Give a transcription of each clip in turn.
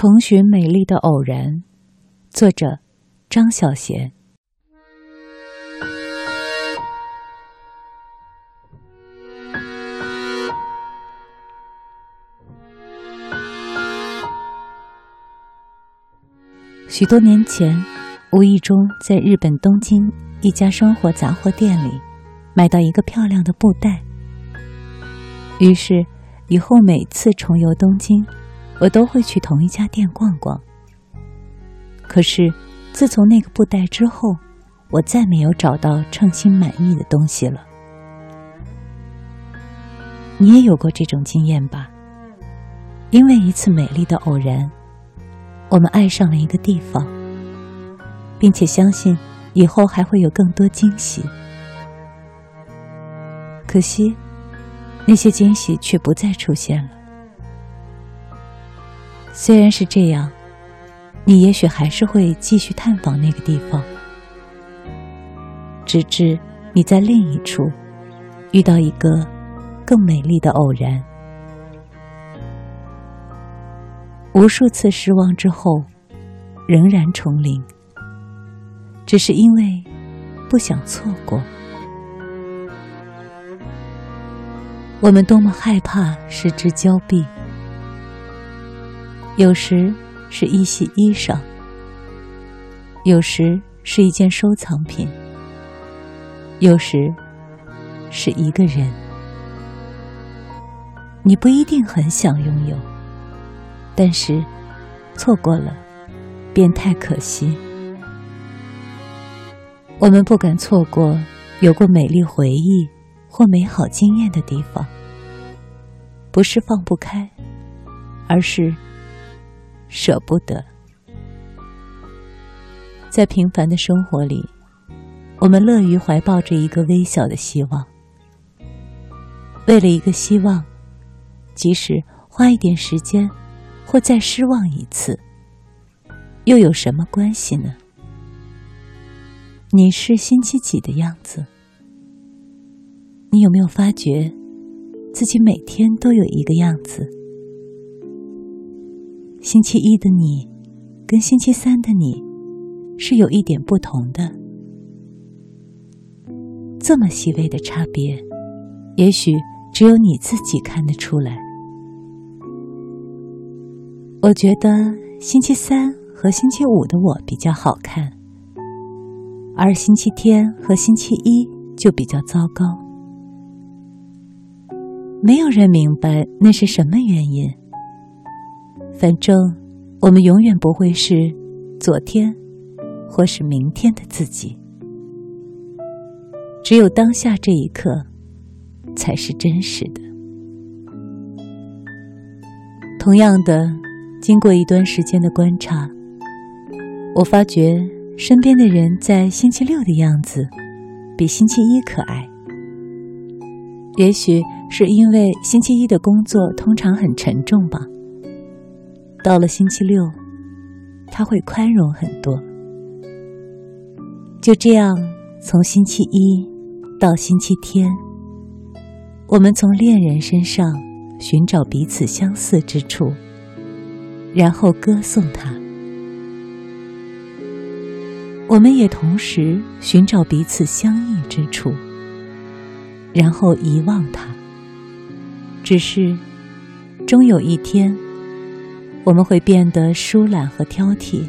重寻美丽的偶然，作者张小娴。许多年前，无意中在日本东京一家生活杂货店里买到一个漂亮的布袋，于是以后每次重游东京，我都会去同一家店逛逛。可是自从那个布袋之后，我再没有找到称心满意的东西了。你也有过这种经验吧？因为一次美丽的偶然。我们爱上了一个地方，并且相信以后还会有更多惊喜。可惜，那些惊喜却不再出现了。虽然是这样，你也许还是会继续探访那个地方，直至你在另一处遇到一个更美丽的偶然。无数次失望之后，仍然重临，只是因为不想错过。我们多么害怕失之交臂，有时是一袭衣裳，有时是一件收藏品，有时是一个人。你不一定很想拥有。但是，错过了，便太可惜。我们不敢错过有过美丽回忆或美好经验的地方，不是放不开，而是舍不得。在平凡的生活里，我们乐于怀抱着一个微小的希望，为了一个希望，即使花一点时间。或再失望一次，又有什么关系呢？你是星期几的样子？你有没有发觉自己每天都有一个样子？星期一的你跟星期三的你是有一点不同的，这么细微的差别，也许只有你自己看得出来。我觉得星期三和星期五的我比较好看，而星期天和星期一就比较糟糕。没有人明白那是什么原因。反正我们永远不会是昨天或是明天的自己，只有当下这一刻才是真实的。同样的。经过一段时间的观察，我发觉身边的人在星期六的样子比星期一可爱。也许是因为星期一的工作通常很沉重吧。到了星期六，他会宽容很多。就这样，从星期一到星期天，我们从恋人身上寻找彼此相似之处。然后歌颂他，我们也同时寻找彼此相异之处，然后遗忘他。只是，终有一天，我们会变得疏懒和挑剔，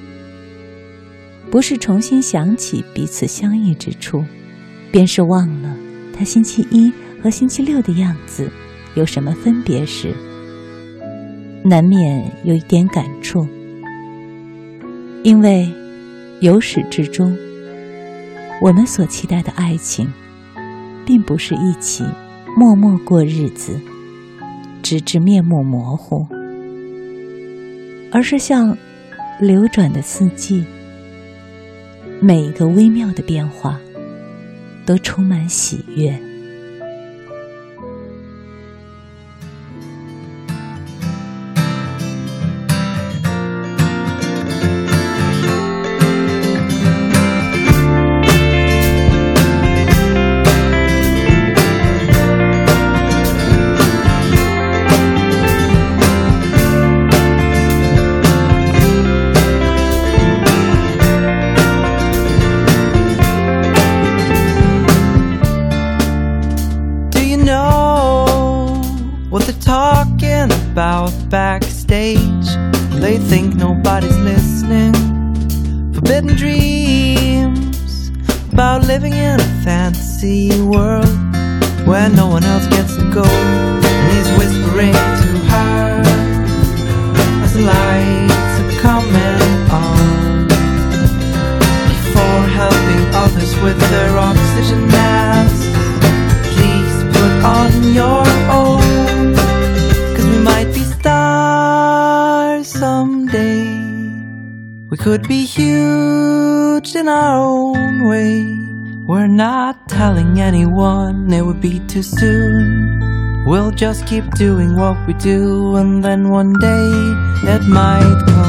不是重新想起彼此相异之处，便是忘了他星期一和星期六的样子有什么分别时。难免有一点感触，因为由始至终，我们所期待的爱情，并不是一起默默过日子，直至面目模糊，而是像流转的四季，每一个微妙的变化都充满喜悦。About backstage. They think nobody's listening. Forbidden dreams about living in a fantasy world where no one else gets to go. And he's whispering to her as the lights are coming on. Before helping others with their oxygen could be huge in our own way. We're not telling anyone it would be too soon. We'll just keep doing what we do, and then one day it might come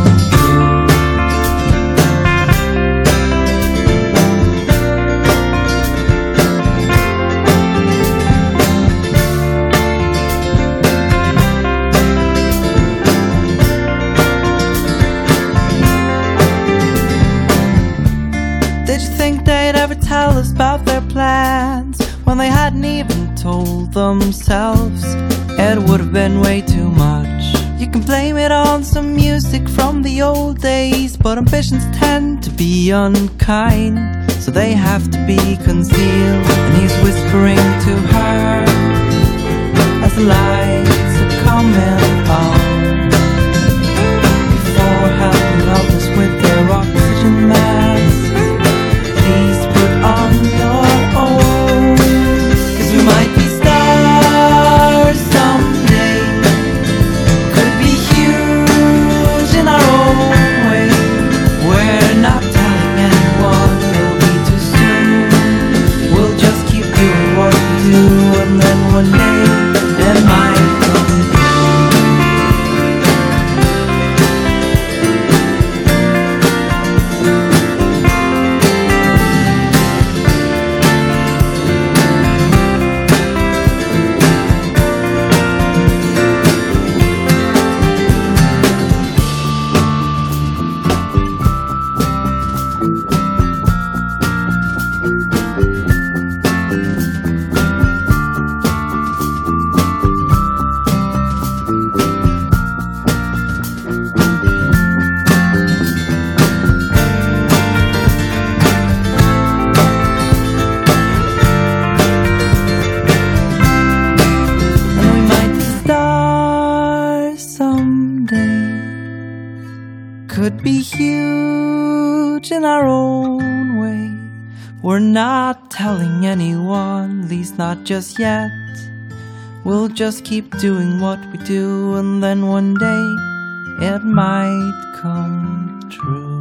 they hadn't even told themselves. It would have been way too much. You can blame it on some music from the old days, but ambitions tend to be unkind, so they have to be concealed. And he's whispering to her as the lights in our own way. We're not telling anyone, at least not just yet. We'll just keep doing what we do, and then one day it might come true.